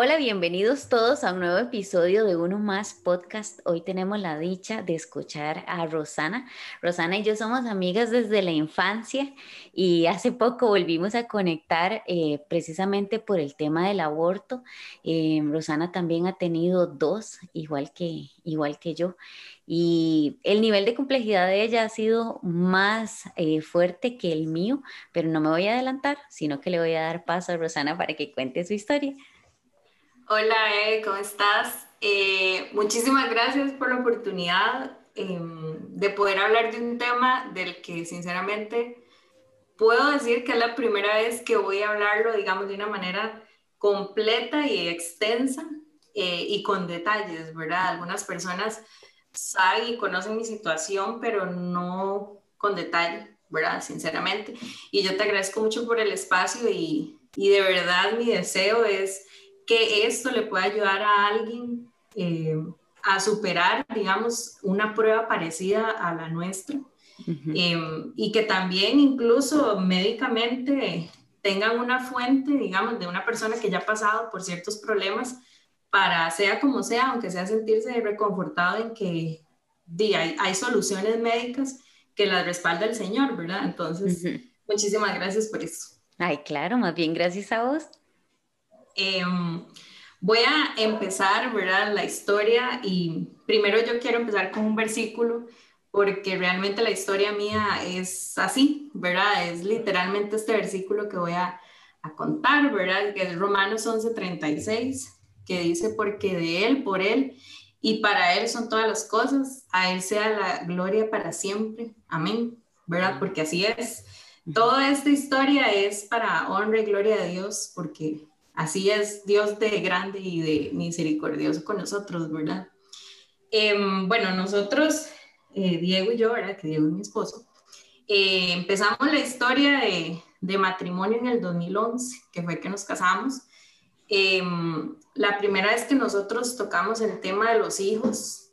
Hola, bienvenidos todos a un nuevo episodio de Uno Más Podcast. Hoy tenemos la dicha de escuchar a Rosana. Rosana y yo somos amigas desde la infancia y hace poco volvimos a conectar eh, precisamente por el tema del aborto. Eh, Rosana también ha tenido dos, igual que, igual que yo. Y el nivel de complejidad de ella ha sido más eh, fuerte que el mío, pero no me voy a adelantar, sino que le voy a dar paso a Rosana para que cuente su historia. Hola, ¿cómo estás? Eh, muchísimas gracias por la oportunidad em, de poder hablar de un tema del que sinceramente puedo decir que es la primera vez que voy a hablarlo, digamos, de una manera completa y extensa eh, y con detalles, ¿verdad? Algunas personas saben y conocen mi situación, pero no con detalle, ¿verdad? Sinceramente. Y yo te agradezco mucho por el espacio y, y de verdad mi deseo es que esto le pueda ayudar a alguien eh, a superar, digamos, una prueba parecida a la nuestra. Em, y que también incluso médicamente tengan una fuente, digamos, de una persona que ya ha pasado por ciertos problemas para, sea como sea, aunque sea sentirse reconfortado en que hay, hay, soluciones médicas que las respalda el Señor, ¿verdad? Entonces, muchísimas gracias por eso. Ay, claro, más bien gracias a vos. Em, voy a empezar, ¿verdad? La historia y primero yo quiero empezar con un versículo porque realmente la historia mía es así, ¿verdad? Es literalmente este versículo que voy a, a contar, ¿verdad? Que es Romanos 11:36, que dice, porque de Él, por Él y para Él son todas las cosas, a Él sea la gloria para siempre. Amén, ¿verdad? Porque así es. Toda esta historia es para honra y gloria de Dios, porque Así es Dios de grande y de misericordioso con nosotros, ¿verdad? Em, bueno, nosotros, eh, Diego y yo, ¿verdad? Que Diego es mi esposo, eh, empezamos la historia de, de, matrimonio en el 2011, que fue que nos casamos. Em, la primera vez que nosotros tocamos el tema de los hijos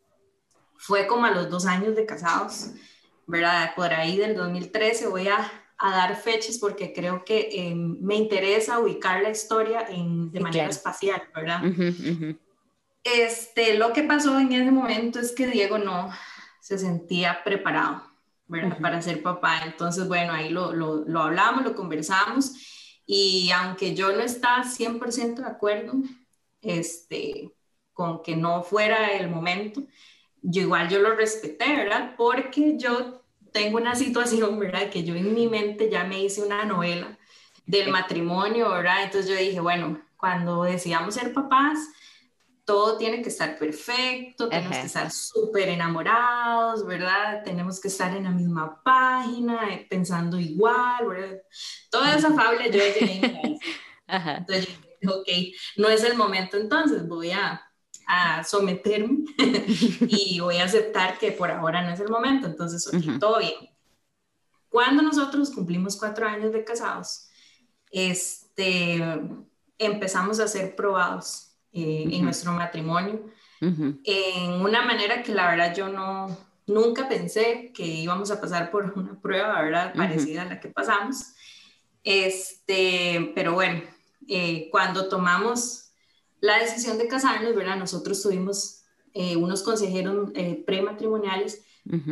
fue como a los dos años de casados, ¿verdad? Por ahí del 2013 voy a a dar fechas porque creo que eh, me interesa ubicar la historia en, de manera espacial, ¿verdad? Este, lo que pasó en ese momento es que Diego no se sentía preparado, ¿verdad? Para ser papá. Entonces, bueno, ahí lo, lo, lo hablamos, lo conversamos y aunque yo no estaba 100% de acuerdo este, con que no fuera el momento, yo igual yo lo respeté, ¿verdad? Porque yo tengo una situación, ¿verdad? Que yo en mi mente ya me hice una novela del matrimonio, ¿verdad? Entonces yo dije, bueno, cuando decidamos ser papás, todo tiene que estar perfecto, tenemos que estar súper enamorados, ¿verdad? Tenemos que estar en la misma página, eh, pensando igual, ¿verdad? Toda esa fable yo llegué Entonces yo dije, ok, no es el momento entonces, voy a a someterme y voy a aceptar que por ahora no es el momento, entonces todo bien. Cuando nosotros cumplimos cuatro años de casados, este, empezamos a ser probados eh, en nuestro matrimonio en una manera que la verdad yo no, nunca pensé que íbamos a pasar por una prueba, ¿verdad? Parecida a la que pasamos. Este, pero bueno, eh, cuando tomamos la decisión de casarnos, ¿verdad? Nosotros tuvimos eh, unos consejeros eh, prematrimoniales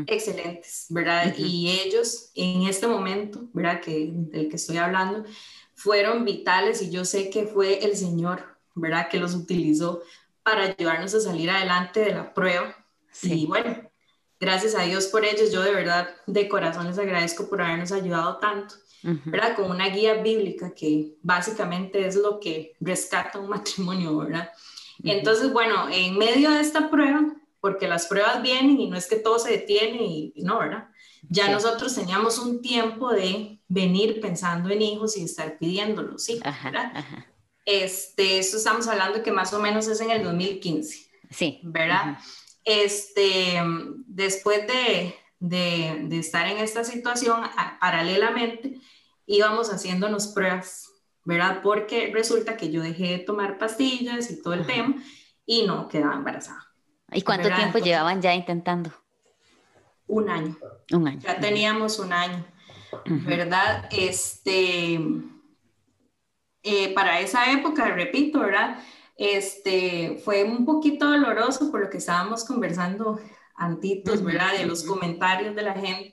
excelentes, ¿verdad? Y ellos en este momento, ¿verdad? Que, del que estoy hablando, fueron vitales y yo sé que fue el Señor, ¿verdad? Que los utilizó para ayudarnos a salir adelante de la prueba. Y bueno, gracias a Dios por ellos, yo de verdad de corazón les agradezco por habernos ayudado tanto. ¿Verdad? Con una guía bíblica que básicamente es lo que rescata un matrimonio, ¿verdad? Entonces, bueno, en medio de esta prueba, porque las pruebas vienen y no es que todo se detiene y, no, ¿verdad? Ya nosotros teníamos un tiempo de venir pensando en hijos y estar pidiéndolos, ¿sí? ¿verdad? Este, esto estamos hablando que más o menos es en el 2015. Sí. ¿Verdad? Este, después de, de, de, estar en esta situación, paralelamente, íbamos haciéndonos pruebas, ¿verdad? Porque resulta que yo dejé de tomar pastillas y todo el tema y no quedaba embarazada. ¿Y cuánto tiempo llevaban ya intentando? Un año. Un año. Ya teníamos un año, ¿verdad? Este, eh, para esa época, repito, ¿verdad? este, fue un poquito doloroso por lo que estábamos conversando antitos, ¿verdad? De los comentarios de la gente.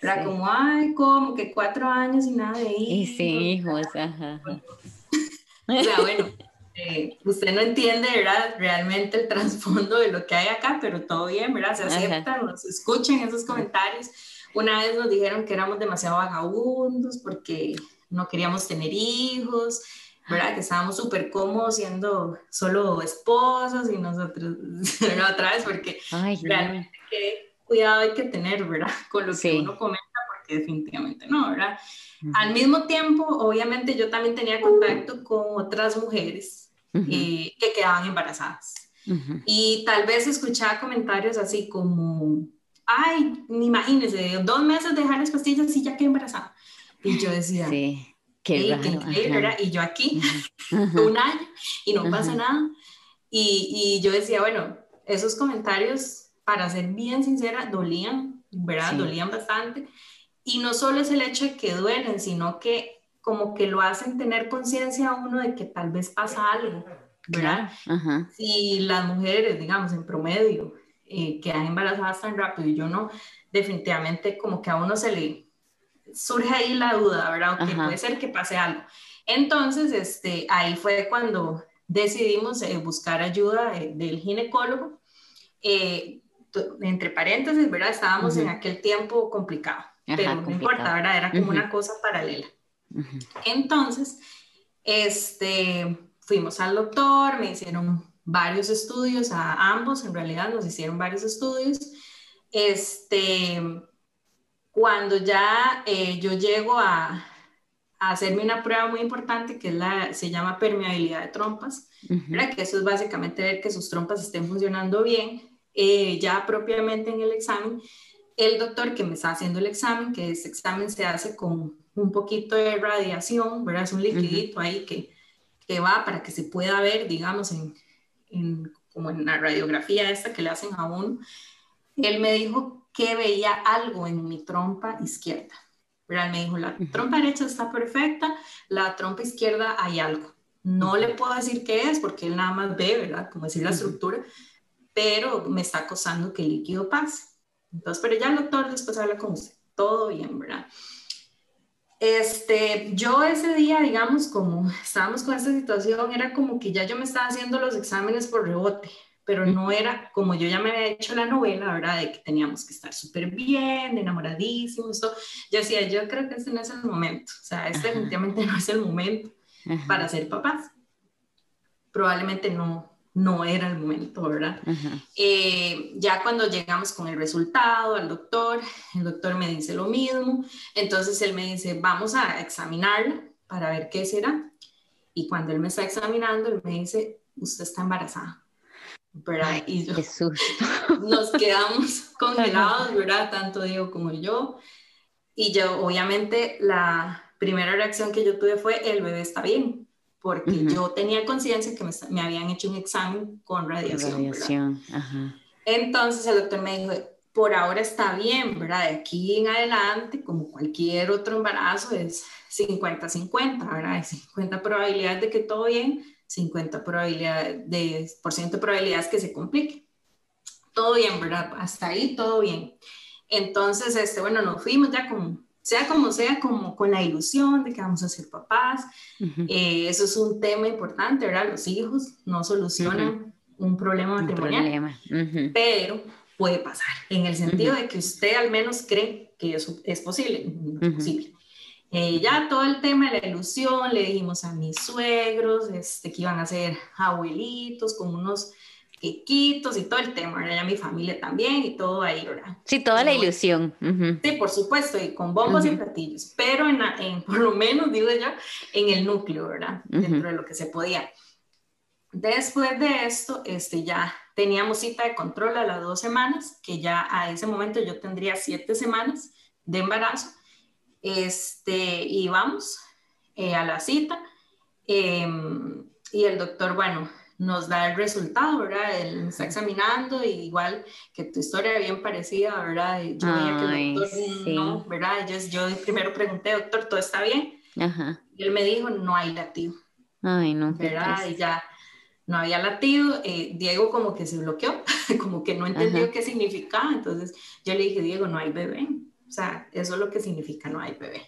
Era como, ay, como que cuatro años y nada de hijos. Y sí, hijos, ajá. o sea, bueno, eh, usted no entiende, ¿verdad? Realmente el trasfondo de lo que hay acá, pero todo bien, ¿verdad? Se aceptan, nos escuchan esos comentarios. Una vez nos dijeron que éramos demasiado vagabundos porque no queríamos tener hijos, ¿verdad? Que estábamos súper cómodos siendo solo esposos y nosotros, Otra vez, porque realmente qué cuidado hay que tener, ¿verdad? Con lo que uno comenta, porque definitivamente no, ¿verdad? Al mismo tiempo, obviamente yo también tenía contacto con otras mujeres eh, que quedaban embarazadas. Y tal vez escuchaba comentarios así como, ay, imagínese, dos meses de dejar las pastillas y ya quedé embarazada. Y yo decía, sí, qué, increíble, Y yo aquí, un año, y no pasa nada. Y, y, yo decía, bueno, esos comentarios, para ser bien sincera, dolían, ¿verdad? Dolían bastante. Y no solo es el hecho de que duelen, sino que como que lo hacen tener conciencia a uno de que tal vez pasa algo, ¿verdad? Si las mujeres, digamos, en promedio, eh, quedan embarazadas tan rápido y yo no, definitivamente como que a uno se le surge ahí la duda, ¿verdad? Que puede ser que pase algo. Entonces, este, ahí fue cuando decidimos eh, buscar ayuda eh, del ginecólogo. Entre paréntesis, ¿verdad? Estábamos en aquel tiempo complicado, pero no importa, ¿verdad? Era como una cosa paralela. Entonces, este, fuimos al doctor, me hicieron varios estudios, a ambos en realidad nos hicieron varios estudios. Este, cuando ya eh, yo llego a, hacerme una prueba muy importante que es la, se llama permeabilidad de trompas, que eso es básicamente ver que sus trompas estén funcionando bien, eh, ya propiamente en el examen, el doctor que me está haciendo el examen, que ese examen se hace con un poquito de radiación, ¿verdad? Es un liquidito ahí que, que, va para que se pueda ver, digamos, en, en, como en la radiografía esta que le hacen a uno. Él me dijo que veía algo en mi trompa izquierda. ¿verdad? Me dijo, la trompa derecha está perfecta, la trompa izquierda hay algo. No le puedo decir qué es porque él nada más ve, ¿verdad? Como decir la estructura, pero me está acosando que el líquido pase. Entonces, pero ya el doctor después habla con usted. Todo bien, ¿verdad? Este, yo ese día, digamos, como estábamos con esta situación, era como que ya yo me estaba haciendo los exámenes por rebote, pero no era como yo ya me había hecho la novela, ¿verdad? De que teníamos que estar súper bien, enamoradísimos, todo. Yo decía, yo creo que este no es el momento, o sea, este definitivamente no es el momento para ser papás. Probablemente no, no era el momento, ¿verdad? Eh, ya cuando llegamos con el resultado al doctor, el doctor me dice lo mismo, entonces él me dice, vamos a examinarla para ver qué será. Y cuando él me está examinando, él me dice, usted está embarazada. ¿verdad? y yo, nos quedamos congelados, ¿verdad? Tanto Diego como yo. Y yo, obviamente, la primera reacción que yo tuve fue, el bebé está bien porque yo tenía conciencia que me, habían hecho un examen con radiación. radiación. Entonces el doctor me dijo, por ahora está bien, ¿verdad? De aquí en adelante, como cualquier otro embarazo, es 50-50, ¿verdad? Hay 50 probabilidades de que todo bien, 50 probabilidades de, por ciento probabilidades que se complique. Todo bien, ¿verdad? Hasta ahí todo bien. Entonces, este, bueno, nos fuimos ya como sea como sea, como con la ilusión de que vamos a ser papás. Eh, eso es un tema importante, ¿verdad? Los hijos no solucionan un problema matrimonial, pero puede pasar, en el sentido de que usted al menos cree que eso es posible, posible. Eh, ya todo el tema de la ilusión, le dijimos a mis suegros este, que iban a ser abuelitos con unos quequitos y todo el tema, ¿verdad? Ya mi familia también y todo ahí, ¿verdad? Sí, toda la ilusión. Sí, por supuesto, y con bombos y platillos, pero en, en, por lo menos, digo yo, en el núcleo, ¿verdad? Dentro de lo que se podía. Después de esto, este, ya teníamos cita de control a las dos semanas, que ya a ese momento yo tendría siete semanas de embarazo, este, y vamos eh, a la cita, em, y el doctor, bueno, nos da el resultado, ¿verdad? Él está examinando y igual que tu historia bien parecida, ¿verdad? Yo veía que el doctor no, ¿verdad? Yo, yo, primero pregunté, doctor, ¿todo está bien? Ajá. Y él me dijo, no hay latido. Ay, no. ¿Verdad? Y ya no había latido, eh, Diego como que se bloqueó, como que no entendió qué significaba, entonces yo le dije, Diego, no hay bebé, o sea, eso es lo que significa no hay bebé.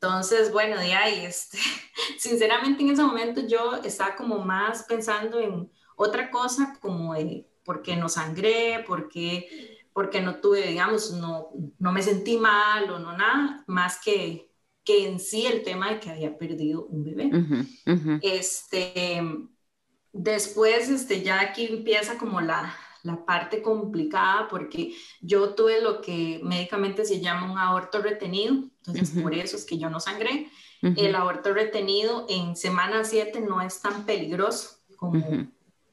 Entonces, bueno, de ahí, este, sinceramente en ese momento yo estaba como más pensando en otra cosa, como de por qué no sangré, por qué, porque no tuve, digamos, no, no me sentí mal o no nada, más que, que en sí el tema de que había perdido un bebé. Este, después, este, ya aquí empieza como la, la parte complicada porque yo tuve lo que médicamente se llama un aborto retenido, entonces por eso es que yo no sangré. El aborto retenido en semana 7 no es tan peligroso como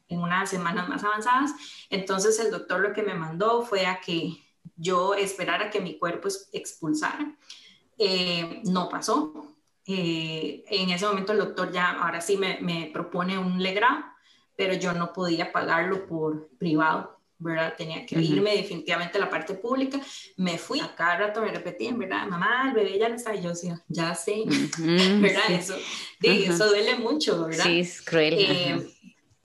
en unas semanas más avanzadas, entonces el doctor lo que me mandó fue a que yo esperara que mi cuerpo expulsara. Eh, no pasó. Eh, en ese momento el doctor ya, ahora sí me, me propone un legrado pero yo no podía pagarlo por privado, ¿verdad? Tenía que irme definitivamente a la parte pública. Me fui, a cada rato me repetían, ¿verdad? Mamá, el bebé ya no está. Y yo decía, ya sé, ¿verdad? Eso, eso duele mucho, ¿verdad? Sí, es cruel. Eh,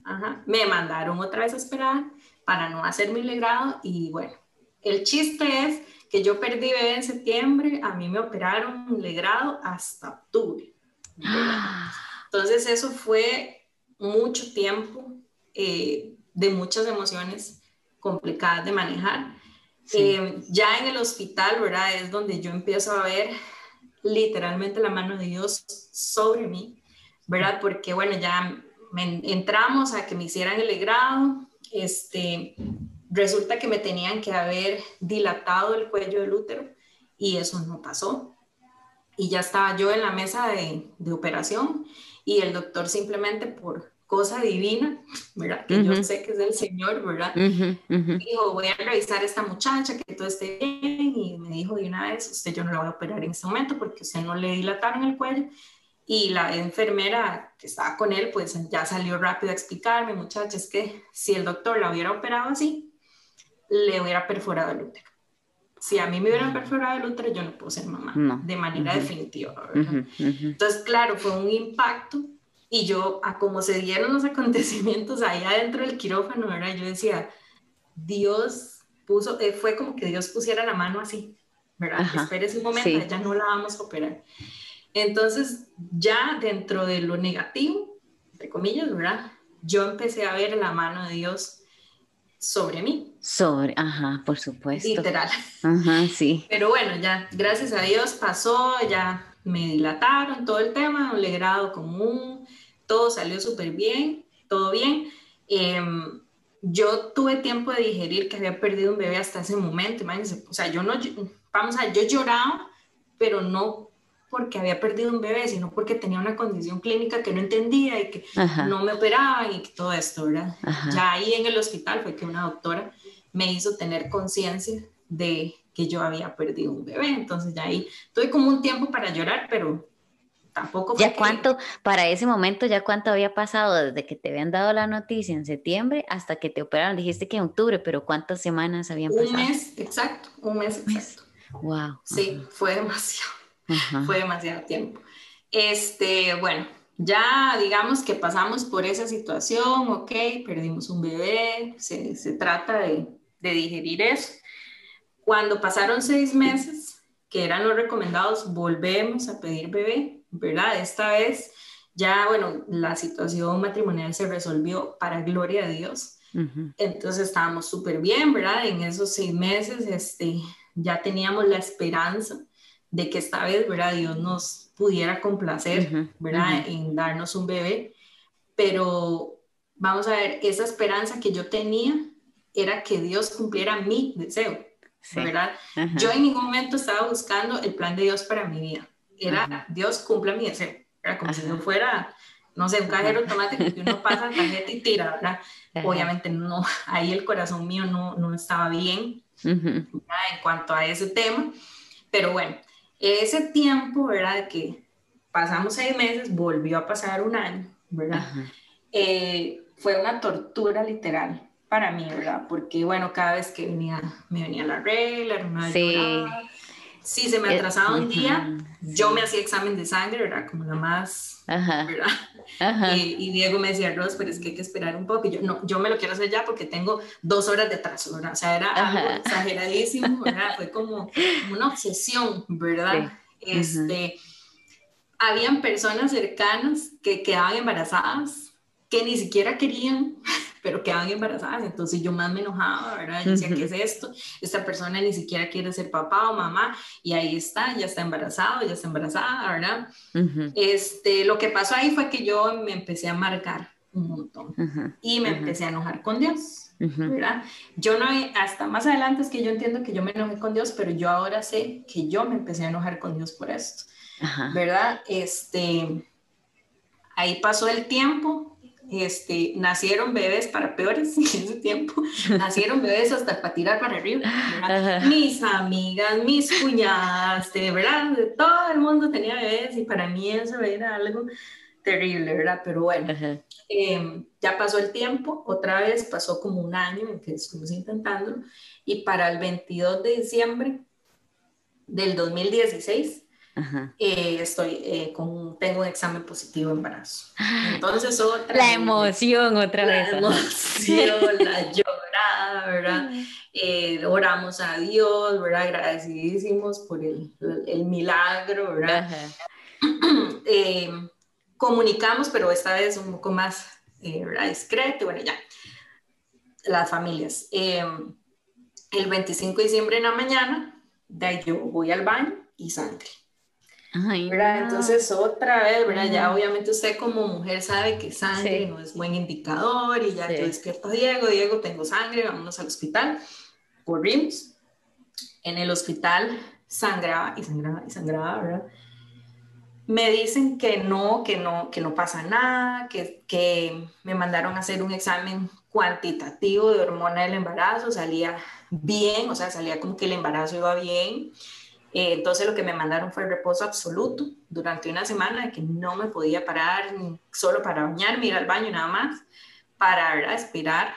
ajá. Me mandaron otra vez a esperar para no hacer mi legrado y bueno, el chiste es que yo perdí bebé en septiembre, a mí me operaron legrado hasta octubre. Entonces eso fue mucho tiempo, eh, de muchas emociones complicadas de manejar. Eh, ya en el hospital, ¿verdad? Es donde yo empiezo a ver literalmente la mano de Dios sobre mí, ¿verdad? Porque, bueno, ya entramos a que me hicieran el legrado, este, resulta que me tenían que haber dilatado el cuello del útero y eso no pasó. Y ya estaba yo en la mesa de, de operación y el doctor simplemente por cosa divina, ¿verdad? Que yo sé que es del Señor, ¿verdad? Dijo, voy a revisar a esta muchacha, que todo esté bien, y me dijo de una vez, usted yo no la voy a operar en este momento porque usted no le dilataron el cuello. Y la enfermera que estaba con él, pues ya salió rápido a explicarme, muchacha, es que si el doctor la hubiera operado así, le hubiera perforado el útero. Si a mí me hubieran perforado el útero, yo no puedo ser mamá de manera definitiva, ¿verdad? Entonces, claro, fue un impacto y yo, a cómo se dieron los acontecimientos ahí adentro del quirófano, ¿verdad? Yo decía, Dios puso, eh, fue como que Dios pusiera la mano así, ¿verdad? Espérese un momento, ya no la vamos a operar. Entonces, ya dentro de lo negativo, entre comillas, ¿verdad? Yo empecé a ver la mano de Dios sobre mí. Sobre, ajá, por supuesto. Literal. Ajá, sí. Pero bueno, ya, gracias a Dios pasó, ya me dilataron todo el tema, un legrado común, todo salió súper bien, todo bien. Em, yo tuve tiempo de digerir que había perdido un bebé hasta ese momento, imagínense, o sea, yo no, vamos a, yo lloraba, pero no porque había perdido un bebé, sino porque tenía una condición clínica que no entendía y que no me operaban y todo esto, ¿verdad? Ya ahí en el hospital fue que una doctora me hizo tener conciencia de que yo había perdido un bebé, entonces ya ahí tuve como un tiempo para llorar, pero tampoco. ¿Ya cuánto, para ese momento, ya cuánto había pasado desde que te habían dado la noticia en septiembre hasta que te operaron? Dijiste que en octubre, pero ¿cuántas semanas habían pasado? Un mes, exacto, un mes exacto. Wow. Sí, fue demasiado, fue demasiado tiempo. Este, bueno, ya digamos que pasamos por esa situación, ok, perdimos un bebé, se, se trata de, de digerir eso. Cuando pasaron seis meses, que eran los recomendados, volvemos a pedir bebé ¿verdad? Esta vez ya, bueno, la situación matrimonial se resolvió para gloria de Dios. Entonces estábamos súper bien, ¿verdad? En esos seis meses este, ya teníamos la esperanza de que esta vez, ¿verdad? Dios nos pudiera complacer, ¿verdad? En darnos un bebé. Pero vamos a ver, esa esperanza que yo tenía era que Dios cumpliera mi deseo, ¿verdad? Yo en ningún momento estaba buscando el plan de Dios para mi vida era Dios cumpla mi deseo, era como si no fuera, no sé, un cajero automático que uno pasa la tarjeta y tira, ¿verdad? Obviamente no, ahí el corazón mío no, no estaba bien en cuanto a ese tema, pero bueno, ese tiempo, ¿verdad? Que pasamos seis meses, volvió a pasar un año, ¿verdad? Eh, fue una tortura literal para mí, ¿verdad? Porque, bueno, cada vez que venía, me venía la regla, era una sí. Si se me eh, atrasaba un día, yo me hacía examen de sangre, ¿verdad? Como la más, ¿verdad? Y, Diego me decía, Ros, pero es que hay que esperar un poco. Y yo, no, yo me lo quiero hacer ya porque tengo dos horas de atraso, ¿verdad? O sea, era algo exageradísimo, ¿verdad? Fue como, una obsesión, ¿verdad? Este, habían personas cercanas que quedaban embarazadas que ni siquiera querían pero quedaban embarazadas, entonces yo más me enojaba, ¿verdad? Yo decía, ¿qué es esto? Esta persona ni siquiera quiere ser papá o mamá, y ahí está, ya está embarazado, ya está embarazada, ¿verdad? este, lo que pasó ahí fue que yo me empecé a marcar un montón y me empecé a enojar con Dios. ¿verdad? Yo no, hasta más adelante es que yo entiendo que yo me enojé con Dios, pero yo ahora sé que yo me empecé a enojar con Dios por esto, ¿verdad? Este, ahí pasó el tiempo, este, nacieron bebés para peores en ese tiempo, nacieron bebés hasta para tirar para arriba. Mis amigas, mis cuñadas, de verdad, todo el mundo tenía bebés y para mí eso era algo terrible, ¿verdad? Pero bueno, em, ya pasó el tiempo, otra vez pasó como un año en que estuvimos intentándolo y para el 22 de diciembre del 2016 eh, estoy eh, con, tengo un examen positivo embarazo. Entonces otra La emoción otra vez. La emoción, la llorada, ¿verdad? Eh, oramos a Dios, ¿verdad? Agradecidísimos por el, el milagro, ¿verdad? comunicamos, pero esta vez un poco más ¿verdad? discreto, bueno, ya. Las familias. el 25 de diciembre en la mañana, de ahí yo voy al baño y sangre. Entonces, otra vez, ¿verdad? Ya obviamente usted como mujer sabe que sangre no es buen indicador y ya yo despierto a Diego, Diego, tengo sangre, vámonos al hospital. Corrimos. En el hospital sangraba y sangraba y sangraba, ¿verdad? Me dicen que no, que no, que no pasa nada, que, que me mandaron a hacer un examen cuantitativo de hormona del embarazo, salía bien, o sea, salía como que el embarazo iba bien eh, entonces lo que me mandaron fue reposo absoluto durante una semana de que no me podía parar solo para bañarme, ir al baño nada más, para esperar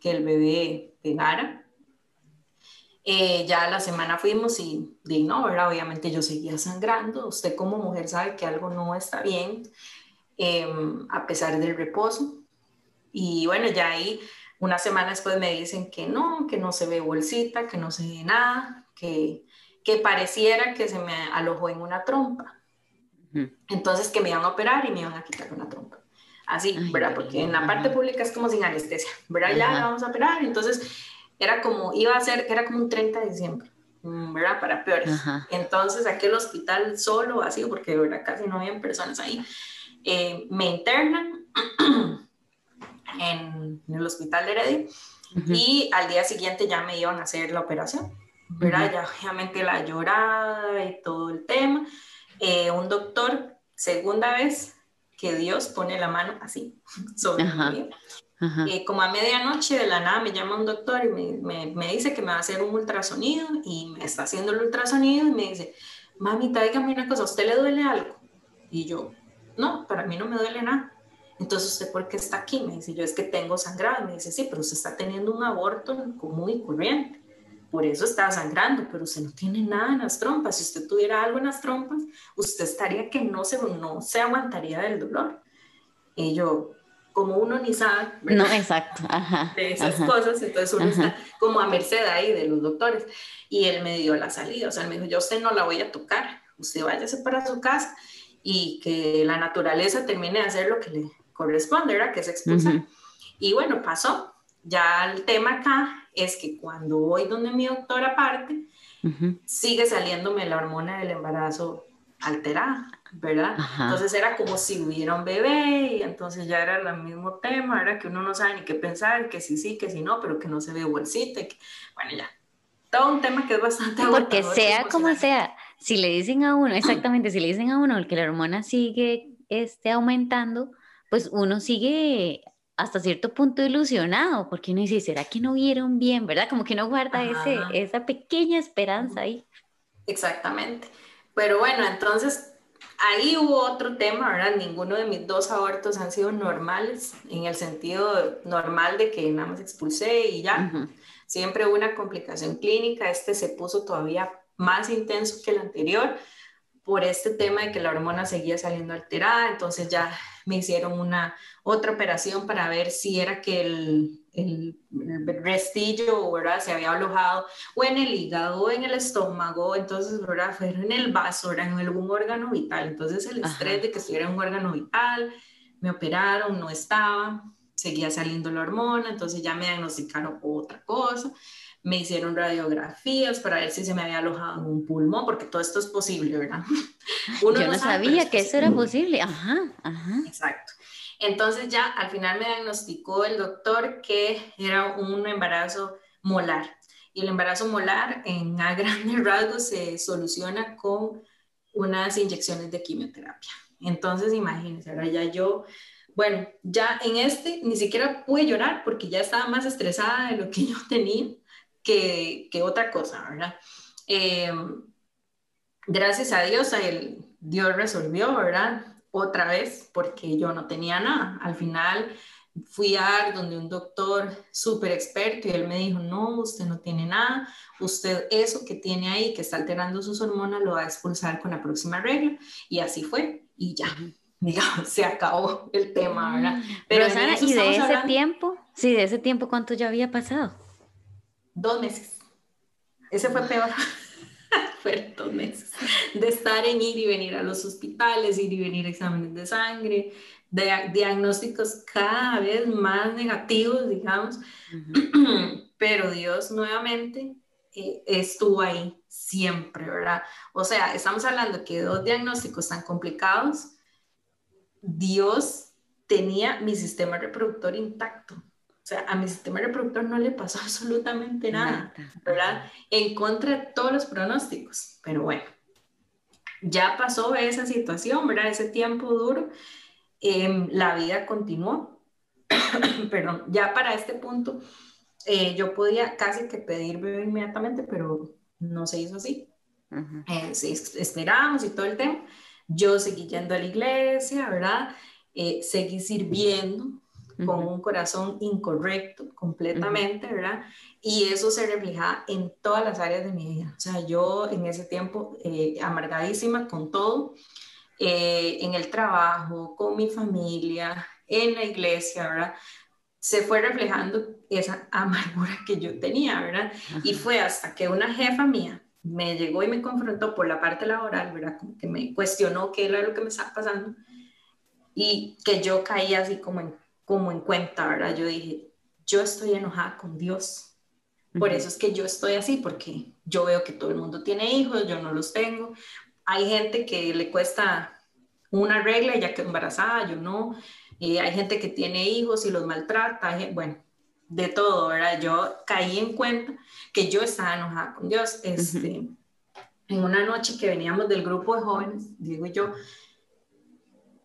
que el bebé pegara. Eh, ya la semana fuimos y, y no, ¿verdad? Obviamente yo seguía sangrando. Usted como mujer sabe que algo no está bien em, a pesar del reposo. Y bueno, ya ahí una semana después me dicen que no, que no se ve bolsita, que no se ve nada, que que pareciera que se me alojó en una trompa. Entonces que me iban a operar y me iban a quitar una trompa. Así, ¿verdad? Porque en la parte pública es como sin anestesia, ¿verdad? Ya la vamos a operar. Entonces era como, iba a ser, era como un 30 de diciembre, mm, ¿verdad? Para peores. Entonces aquel hospital solo, vacío, porque ¿verdad? casi no habían personas ahí, eh, me internan en, el hospital de Heredia y al día siguiente ya me iban a hacer la operación. ¿Verdad? Ya obviamente la llorada y todo el tema. Eh, un doctor, segunda vez que Dios pone la mano así sobre mí. Eh, como a medianoche de la nada me llama un doctor y me, me, me, dice que me va a hacer un ultrasonido y me está haciendo el ultrasonido y me dice, mamita, dígame una cosa, ¿a usted le duele algo? Y yo, no, para mí no me duele nada. Entonces, ¿usted por qué está aquí? Me dice, yo es que tengo sangrado. Me dice, sí, pero usted está teniendo un aborto común y corriente por eso está sangrando, pero usted no tiene nada en las trompas. Si usted tuviera algo en las trompas, usted estaría que no se, no se aguantaría del dolor. Y yo, como uno ni sabe no, exacto. de esas cosas, entonces uno está como a merced ahí de los doctores. Y él me dio la salida, o sea, él me dijo, yo usted no la voy a tocar, usted váyase para su casa y que la naturaleza termine de hacer lo que le corresponde, ¿verdad? Que es expulsar. Y bueno, pasó. Ya el tema acá es que cuando voy donde mi doctora aparte, sigue saliéndome la hormona del embarazo alterada, ¿verdad? Entonces era como si hubiera un bebé y entonces ya era el mismo tema, era que uno no sabe ni qué pensar, que sí, sí, que sí, no, pero que no se ve bolsita, bueno, ya. Todo un tema que es bastante Porque sea como sea, si le dicen a uno, exactamente, si le dicen a uno que la hormona sigue este, aumentando, pues uno sigue hasta cierto punto ilusionado, porque uno dice, ¿será que no vieron bien? ¿Verdad? Como que no guarda ese, esa pequeña esperanza ahí. Exactamente. Pero bueno, entonces ahí hubo otro tema, ¿verdad? Ninguno de mis dos abortos han sido normales, en el sentido normal de que nada más expulsé y ya. Siempre hubo una complicación clínica, este se puso todavía más intenso que el anterior por este tema de que la hormona seguía saliendo alterada, entonces ya me hicieron una otra operación para ver si era que el, el, restillo, ¿verdad? Se había alojado o en el hígado o en el estómago, entonces, ¿verdad? Fue en el vaso, era en algún órgano vital, entonces el estrés de que estuviera en un órgano vital, me operaron, no estaba, seguía saliendo la hormona, entonces ya me diagnosticaron otra cosa me hicieron radiografías para ver si se me había alojado en un pulmón, porque todo esto es posible, ¿verdad? Uno Yo no, sabía que eso era posible, ajá, ajá. Exacto. Entonces ya al final me diagnosticó el doctor que era un embarazo molar. Y el embarazo molar en a grandes rasgos se soluciona con unas inyecciones de quimioterapia. Entonces imagínense, ahora ya yo, bueno, ya en este ni siquiera pude llorar porque ya estaba más estresada de lo que yo tenía que, que otra cosa, ¿verdad? Em, gracias a Dios, el, Dios resolvió, ¿verdad? Otra vez, porque yo no tenía nada. Al final fui a donde un doctor súper experto y él me dijo, no, usted no tiene nada, usted eso que tiene ahí, que está alterando sus hormonas, lo va a expulsar con la próxima regla. Y así fue, y ya, digamos, se acabó el tema, ¿verdad? Mm. Pero Rosana, ¿y de ese tiempo? Sí, de ese tiempo, ¿cuánto ya había pasado? Dos meses. Ese fue peor. Fueron dos meses de estar en ir y venir a los hospitales, ir y venir a exámenes de sangre, de diagnósticos cada vez más negativos, digamos. Pero Dios nuevamente eh, estuvo ahí siempre, ¿verdad? O sea, estamos hablando que dos diagnósticos tan complicados, Dios tenía mi sistema reproductor intacto. O sea, a mi sistema reproductor no le pasó absolutamente nada, ¿verdad? En contra de todos los pronósticos. Pero bueno, ya pasó esa situación, ¿verdad? Ese tiempo duro. Em, la vida continuó. Perdón, ya para este punto eh, yo podía casi que pedir bebé inmediatamente, pero no se hizo así. Eh, esperábamos y todo el tema. Yo seguí yendo a la iglesia, ¿verdad? Eh, seguí sirviendo, con un corazón incorrecto completamente, ¿verdad? Y eso se refleja en todas las áreas de mi vida. O sea, yo en ese tiempo eh, amargadísima con todo, eh, en el trabajo, con mi familia, en la iglesia, ¿verdad? Se fue reflejando esa amargura que yo tenía, ¿verdad? Y fue hasta que una jefa mía me llegó y me confrontó por la parte laboral, ¿verdad? Como que me cuestionó qué era lo que me estaba pasando y que yo caí así como en como en cuenta, ¿verdad? Yo dije, yo estoy enojada con Dios. Por eso es que yo estoy así, porque yo veo que todo el mundo tiene hijos, yo no los tengo. Hay gente que le cuesta una regla ya que embarazada, yo no. y hay gente que tiene hijos y los maltrata, bueno, de todo, ¿verdad? Yo caí en cuenta que yo estaba enojada con Dios. Este, En una noche que veníamos del grupo de jóvenes, Diego y yo,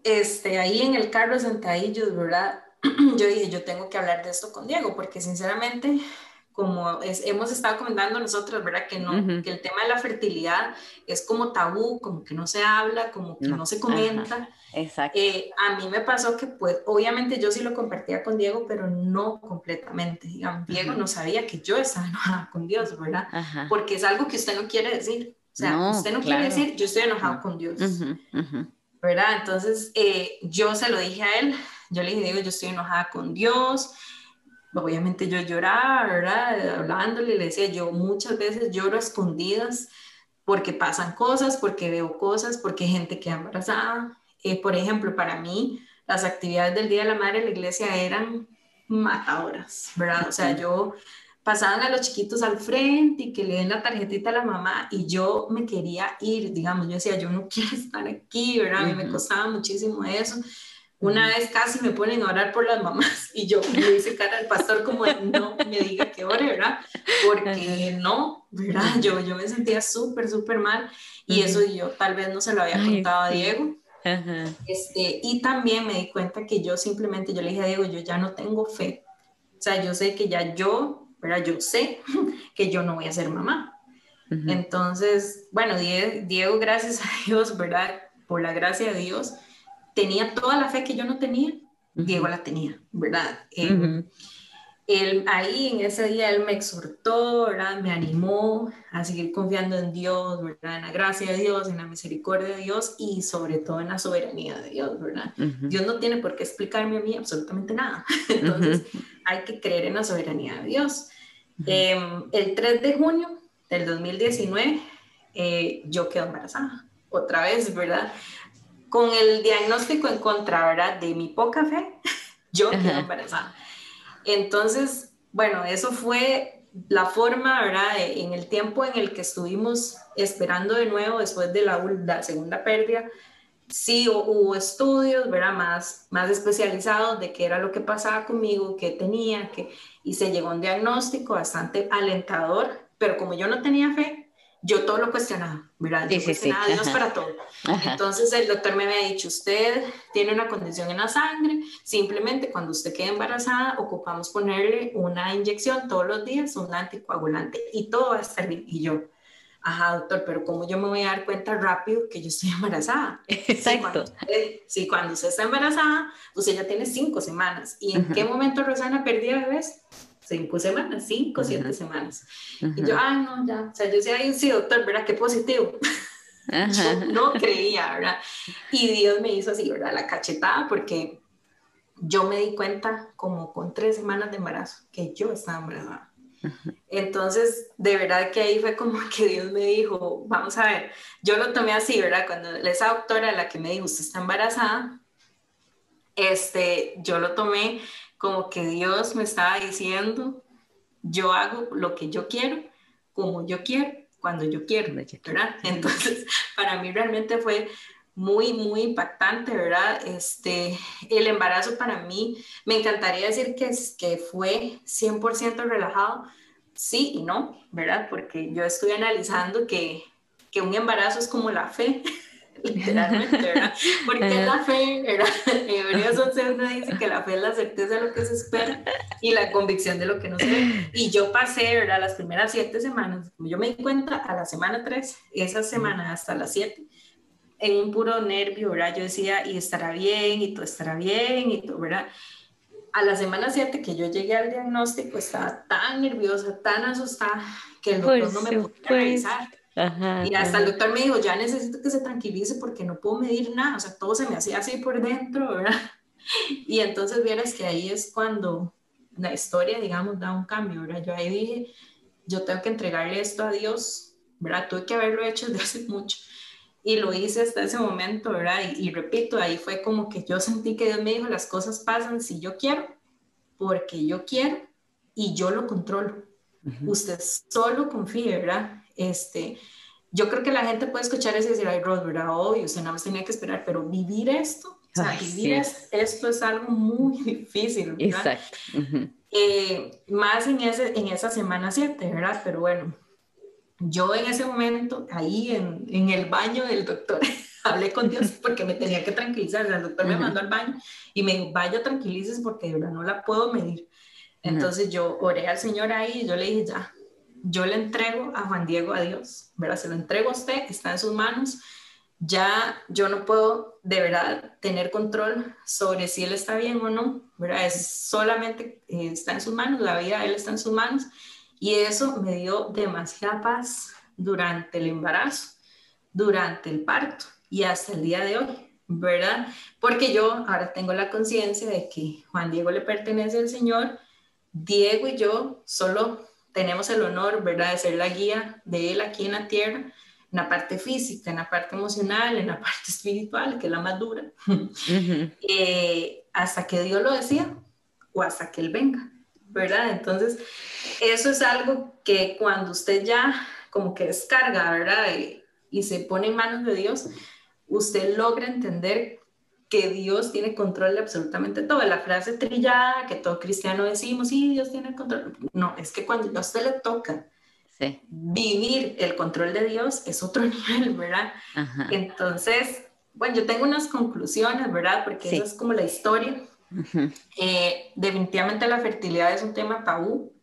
este, ahí en el carro sentadillos, ¿verdad? yo dije, yo tengo que hablar de esto con Diego, porque sinceramente, como hemos estado comentando nosotros, ¿verdad? Que, no, que el tema de la fertilidad es como tabú, como que no se habla, como que no, se comenta. Exacto. Eh, a mí me pasó que, pues, obviamente yo sí lo compartía con Diego, pero no completamente. Digamos, Diego no sabía que yo estaba enojada con Dios, ¿verdad? Porque es algo que usted no quiere decir. O sea, usted no quiere decir, yo estoy enojado con Dios. ¿Verdad? Entonces, eh, yo se lo dije a él, yo le digo, yo estoy enojada con Dios. Obviamente yo lloraba, ¿verdad? Hablándole, le decía, yo muchas veces lloro a escondidas porque pasan cosas, porque veo cosas, porque hay gente que embarazada. Eh, por ejemplo, para mí, las actividades del Día de la Madre en la iglesia eran matadoras, ¿verdad? O sea, yo pasaban a los chiquitos al frente y que le den la tarjetita a la mamá y yo me quería ir, digamos, yo decía, yo no quiero estar aquí, ¿verdad? A mí me costaba muchísimo eso. Una vez casi me ponen a orar por las mamás y yo le hice cara al pastor como no me diga que ore, ¿verdad? Porque no, ¿verdad? Yo, yo me sentía súper, súper mal y eso yo tal vez no se lo había contado a Diego. Este, y también me di cuenta que yo simplemente, yo le dije a Diego, yo ya no tengo fe. O sea, yo sé que ya yo, ¿verdad? Yo sé que yo no voy a ser mamá. Entonces, bueno, Diego, gracias a Dios, ¿verdad? Por la gracia de Dios, tenía toda la fe que yo no tenía, Diego la tenía, ¿verdad? Eh, él, ahí en ese día él me exhortó, ¿verdad? me animó a seguir confiando en Dios, ¿verdad? en la gracia de Dios, en la misericordia de Dios y sobre todo en la soberanía de Dios. ¿verdad? Dios no tiene por qué explicarme a mí absolutamente nada. Entonces hay que creer en la soberanía de Dios. Em, el 3 de junio del 2019 eh, yo quedo embarazada, otra vez, ¿verdad? Con el diagnóstico en contra, ¿verdad? De mi poca fe, yo quedo embarazada. Entonces, bueno, eso fue la forma, ¿verdad? En el tiempo en el que estuvimos esperando de nuevo después de la, segunda pérdida, sí hubo estudios, ¿verdad? Más, más especializados de qué era lo que pasaba conmigo, qué tenía, que, y se llegó a un diagnóstico bastante alentador, pero como yo no tenía fe, yo todo lo cuestionaba, ¿verdad? Yo cuestionaba a Dios para todo. Entonces el doctor me había dicho, usted tiene una condición en la sangre, simplemente cuando usted quede embarazada ocupamos ponerle una inyección todos los días, un anticoagulante y todo va a estar bien. Y yo, ajá, doctor, pero ¿cómo yo me voy a dar cuenta rápido que yo estoy embarazada? Exacto. Sí, cuando usted, está embarazada, usted ya tiene cinco semanas. ¿Y en qué momento Rosana perdía bebés? Cinco semanas, cinco, siete semanas. Y yo, ay, no, ya, o sea, yo decía, ay, sí, doctor, ¿verdad? Qué positivo. yo no creía, ¿verdad? Y Dios me hizo así, ¿verdad? La cachetada, porque yo me di cuenta como con tres semanas de embarazo que yo estaba embarazada. Entonces, de verdad que ahí fue como que Dios me dijo, vamos a ver, yo lo tomé así, ¿verdad? Cuando esa doctora, la que me dijo, usted está embarazada, este, yo lo tomé como que Dios me estaba diciendo, yo hago lo que yo quiero, como yo quiero, cuando yo quiero, ¿verdad? Entonces, para mí realmente fue muy, muy impactante, ¿verdad? Este, el embarazo para mí, me encantaría decir que, que fue 100% relajado, sí y no, ¿verdad? Porque yo estoy analizando que, que un embarazo es como la fe, literalmente, ¿verdad? Porque la fe, ¿verdad? Hebreos 11 dice que la fe es la certeza de lo que se espera y la convicción de lo que no se ve. Y yo pasé, ¿verdad? Las primeras siete semanas, yo me di cuenta a la semana 3, esa semana hasta las 7, en un puro nervio, ¿verdad? Yo decía, y estará bien, y todo estará bien, y todo, ¿verdad? A la semana 7 que yo llegué al diagnóstico, estaba tan nerviosa, tan asustada, que el doctor no me podía revisar y hasta el doctor me dijo, ya necesito que se tranquilice porque no puedo medir nada, o sea, todo se me hacía así por dentro, ¿verdad? Y entonces vieras que ahí es cuando la historia, digamos, da un cambio, ¿verdad? Yo ahí dije, yo tengo que entregarle esto a Dios, ¿verdad? Tuve que haberlo hecho desde hace mucho. Y lo hice hasta ese momento, ¿verdad? Y, y repito, ahí fue como que yo sentí que Dios me dijo, las cosas pasan si yo quiero, porque yo quiero y yo lo controlo. Usted solo confíe, ¿verdad? Este, yo creo que la gente puede escuchar eso y decir, ay, Rod, ¿verdad? Obvio, usted nada más tenía que esperar, pero vivir esto, o sea, vivir esto es algo muy difícil, ¿verdad? Exacto. Eh, más en, ese, en esa semana 7, ¿verdad? Pero bueno, yo en ese momento, ahí en, en el baño del doctor, hablé con Dios porque me tenía que tranquilizar. El doctor me mandó al baño y me dijo, vaya, tranquilices porque de verdad no la puedo medir. Entonces yo oré al Señor ahí y yo le dije, ya, yo le entrego a Juan Diego a Dios, ¿verdad? Se lo entrego a usted, está en sus manos. Ya yo no puedo de verdad tener control sobre si él está bien o no, ¿verdad? Es solamente eh, está en sus manos, la vida de él está en sus manos. Y eso me dio demasiada paz durante el embarazo, durante el parto y hasta el día de hoy, ¿verdad? Porque yo ahora tengo la conciencia de que Juan Diego le pertenece al Señor, Diego y yo solo tenemos el honor, ¿verdad?, de ser la guía de Él aquí en la tierra, en la parte física, en la parte emocional, en la parte espiritual, que es la más dura, eh, hasta que Dios lo decía o hasta que Él venga, ¿verdad? Entonces, eso es algo que cuando usted ya como que descarga, ¿verdad? Y, y se pone en manos de Dios, usted logra entender que Dios tiene control de absolutamente todo. La frase trillada que todo cristiano decimos, sí, Dios tiene control. No, es que cuando a usted le toca vivir el control de Dios es otro nivel, ¿verdad? Entonces, bueno, yo tengo unas conclusiones, ¿verdad? Porque eso es como la historia. Eh, definitivamente la fertilidad es un tema tabú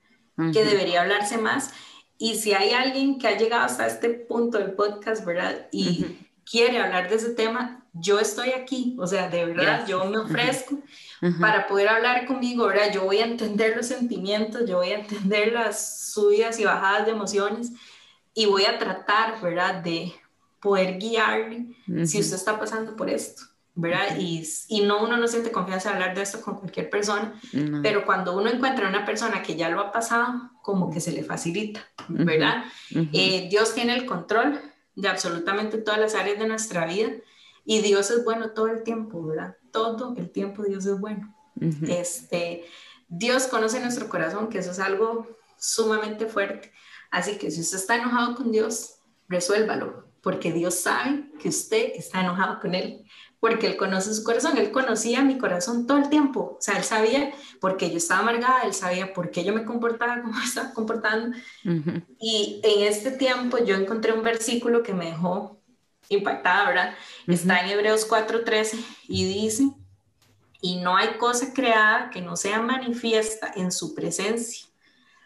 que debería hablarse más. Y si hay alguien que ha llegado hasta este punto del podcast, ¿verdad? Y quiere hablar de ese tema, yo estoy aquí, o sea, de verdad, yo me ofrezco para poder hablar conmigo, ¿verdad? Yo voy a entender los sentimientos, yo voy a entender las subidas y bajadas de emociones y voy a tratar, ¿verdad? De poder guiarle si usted está pasando por esto. ¿verdad? Y, y, no, uno no siente confianza de hablar de esto con cualquier persona, pero cuando uno encuentra una persona que ya lo ha pasado, como que se le facilita, ¿verdad? Eh, Dios tiene el control de absolutamente todas las áreas de nuestra vida y Dios es bueno todo el tiempo, ¿verdad? Todo el tiempo Dios es bueno. este, Dios conoce nuestro corazón, que eso es algo sumamente fuerte. Así que si usted está enojado con Dios, resuélvalo, porque Dios sabe que usted está enojado con Él porque él conoce su corazón, él conocía mi corazón todo el tiempo, o sea, él sabía por qué yo estaba amargada, él sabía por qué yo me comportaba como estaba comportando. Y en este tiempo yo encontré un versículo que me dejó impactada, ¿verdad? Está en Hebreos 4:13 y dice, y no hay cosa creada que no sea manifiesta en su presencia.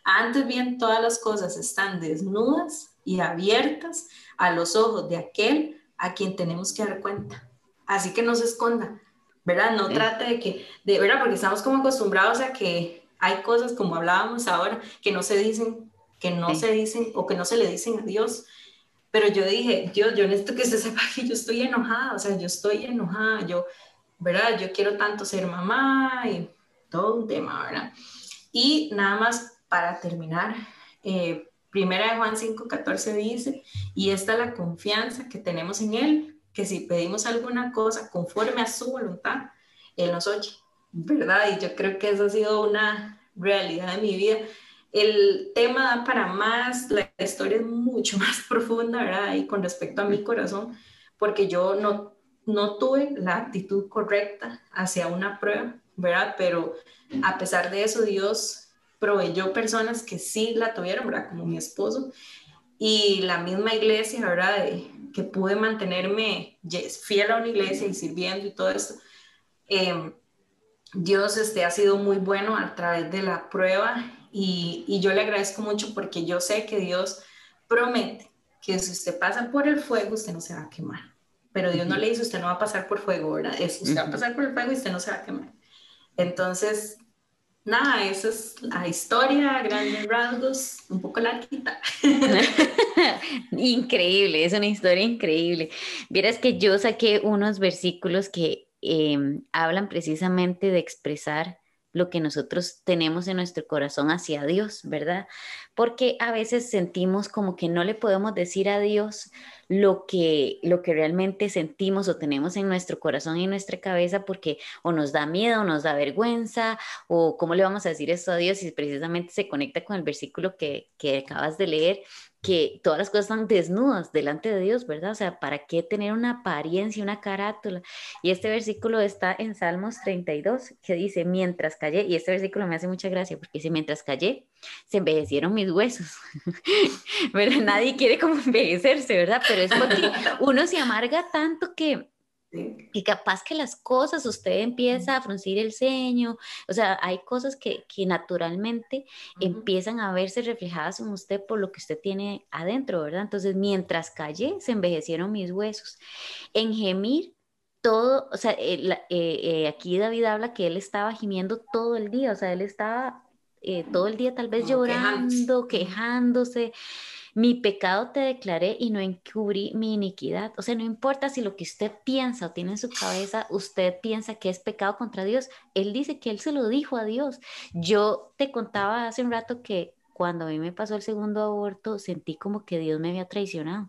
Antes bien, todas las cosas están desnudas y abiertas a los ojos de aquel a quien tenemos que dar cuenta así que no se esconda, ¿verdad? No trate de que, de verdad, porque estamos como acostumbrados a que hay cosas, como hablábamos ahora, que no se dicen, que no se dicen o que no se le dicen a Dios. Pero yo dije, Dios, yo necesito que se sepa que yo estoy enojada, o sea, yo estoy enojada, yo, ¿verdad? Yo quiero tanto ser mamá y todo un tema, ¿verdad? Y nada más para terminar, eh, Primera de Juan 5:14 dice, y esta es la confianza que tenemos en Él, que si pedimos alguna cosa conforme a su voluntad, Él nos oye, ¿verdad? Y yo creo que eso ha sido una realidad de mi vida. El tema da para más, la historia es mucho más profunda, ¿verdad? Y con respecto a mi corazón, porque yo no, no tuve la actitud correcta hacia una prueba, ¿verdad? Pero a pesar de eso, Dios proveyó personas que sí la tuvieron, ¿verdad? Como mi esposo y la misma iglesia, ¿verdad? Que pude mantenerme fiel a una iglesia y sirviendo y todo esto, em, Dios este, ha sido muy bueno a través de la prueba y, y, yo le agradezco mucho porque yo sé que Dios promete que si usted pasa por el fuego, usted no se va a quemar. Pero Dios no le dice, usted no va a pasar por fuego, ¿verdad? Es, usted va a pasar por el fuego y usted no se va a quemar. Entonces, nada, esa es la historia, grandes rasgos, un poco larguita. increíble, es una historia increíble. Vieras que yo saqué unos versículos que em, hablan precisamente de expresar lo que nosotros tenemos en nuestro corazón hacia Dios, ¿verdad? Porque a veces sentimos como que no le podemos decir a Dios lo que, lo que realmente sentimos o tenemos en nuestro corazón y en nuestra cabeza porque o nos da miedo, o nos da vergüenza, o cómo le vamos a decir esto a Dios y precisamente se conecta con el versículo que, que acabas de leer que todas las cosas están desnudas delante de Dios, ¿verdad? O sea, ¿para qué tener una apariencia, una carátula? Y este versículo está en Salmos 32, que dice, mientras callé, y este versículo me hace mucha gracia, porque dice, mientras callé, se envejecieron mis huesos. ¿Verdad? Nadie quiere como envejecerse, ¿verdad? Pero es porque uno se amarga tanto que y capaz que las cosas, usted empieza a fruncir el ceño, o sea, hay cosas que, que naturalmente empiezan a verse reflejadas en usted por lo que usted tiene adentro, ¿verdad? Entonces, mientras callé, se envejecieron mis huesos. En gemir, todo, o sea, eh, eh, aquí David habla que él estaba gimiendo todo el día, o sea, él estaba eh, todo el día tal vez llorando, quejándose mi pecado te declaré y no encubrí mi iniquidad. O sea, no importa si lo que usted piensa o tiene en su cabeza, usted piensa que es pecado contra Dios. Él dice que él se lo dijo a Dios. Yo te contaba hace un rato que cuando a mí me pasó el segundo aborto, sentí como que Dios me había traicionado.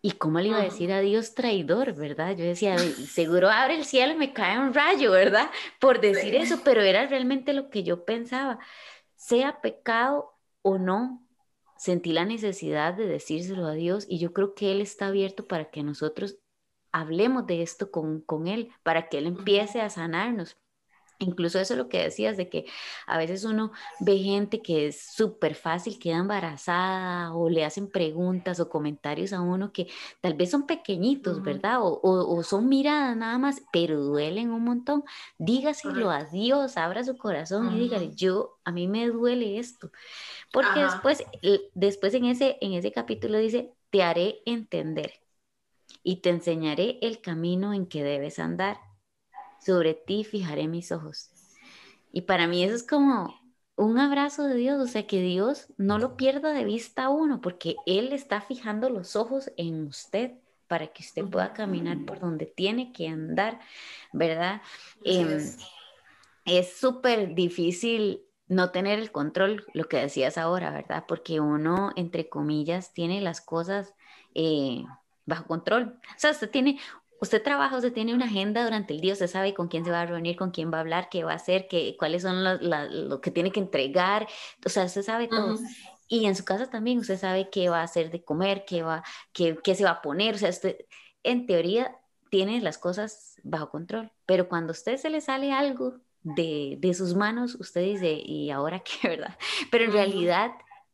¿Y cómo le iba a decir a Dios traidor, verdad? Yo decía, seguro abre el cielo y me cae un rayo, ¿verdad? Por decir eso, pero era realmente lo que yo pensaba. Sea pecado o no, sentí la necesidad de decírselo a Dios y yo creo que Él está abierto para que nosotros hablemos de esto con, con Él, para que Él empiece a sanarnos. Incluso eso es lo que decías, de que a veces uno ve gente que es súper fácil, queda embarazada o le hacen preguntas o comentarios a uno que tal vez son pequeñitos, ¿verdad? O, o, son miradas nada más, pero duelen un montón. Dígaselo a Dios, abra su corazón y dígale, yo, a mí me duele esto. Porque después, después en ese, en ese capítulo dice, te haré entender y te enseñaré el camino en que debes andar. Sobre ti fijaré mis ojos. Y para mí eso es como un abrazo de Dios, o sea, que Dios no lo pierda de vista a uno, porque Él está fijando los ojos en usted para que usted pueda caminar por donde tiene que andar, ¿verdad? Em, es súper difícil no tener el control, lo que decías ahora, ¿verdad? Porque uno, entre comillas, tiene las cosas eh, bajo control. O sea, usted tiene, usted trabaja, usted tiene una agenda durante el día, usted sabe con quién se va a reunir, con quién va a hablar, qué va a hacer, qué, cuáles son lo que tiene que entregar, o sea, usted sabe todo. Y en su casa también usted sabe qué va a hacer de comer, qué, va, qué, qué se va a poner, o sea, usted en teoría tiene las cosas bajo control, pero cuando a usted se le sale algo de, de sus manos, usted dice, ¿y ahora qué, verdad? Pero en realidad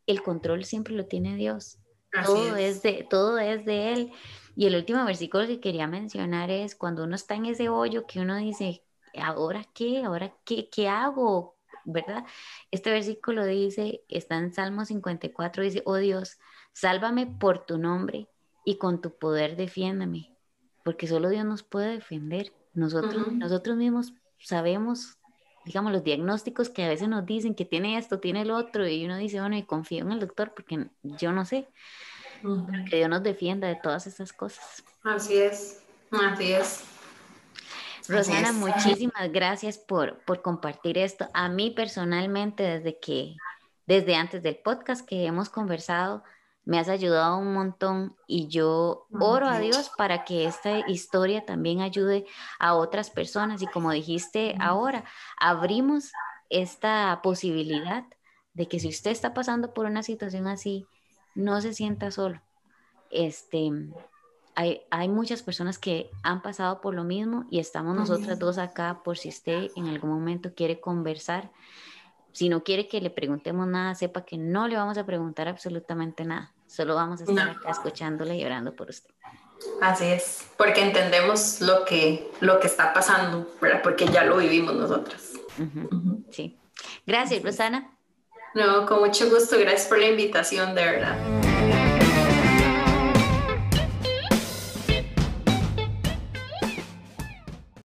el control siempre lo tiene Dios. todo es. de, todo es de Él. Y el último versículo que quería mencionar es cuando uno está en ese hoyo que uno dice, ¿ahora qué? ¿Ahora qué, qué hago? ¿Verdad? Este versículo dice, está en Salmo 54, dice, oh Dios, sálvame por tu nombre y con tu poder defiéndame, porque solo Dios nos puede defender. Nosotros, nosotros mismos sabemos, digamos, los diagnósticos que a veces nos dicen que tiene esto, tiene el otro, y uno dice, bueno, y confío en el doctor porque yo no sé que Dios nos defienda de todas esas cosas. Así es, así es. Rosana, muchísimas gracias por, por compartir esto. A mí personalmente, desde que, desde antes del podcast que hemos conversado, me has ayudado un montón y yo oro a Dios para que esta historia también ayude a otras personas y como dijiste ahora, abrimos esta posibilidad de que si usted está pasando por una situación así, no se sienta solo. Este, hay, hay, muchas personas que han pasado por lo mismo y estamos nosotras dos acá por si usted en algún momento quiere conversar. Si no quiere que le preguntemos nada, sepa que no le vamos a preguntar absolutamente nada. Solo vamos a estar acá escuchándole y orando por usted. Así es, porque entendemos lo que, lo que está pasando, ¿verdad? Porque ya lo vivimos nosotras. Sí. Gracias, Rosana. No, con mucho gusto. Gracias por la invitación, de verdad.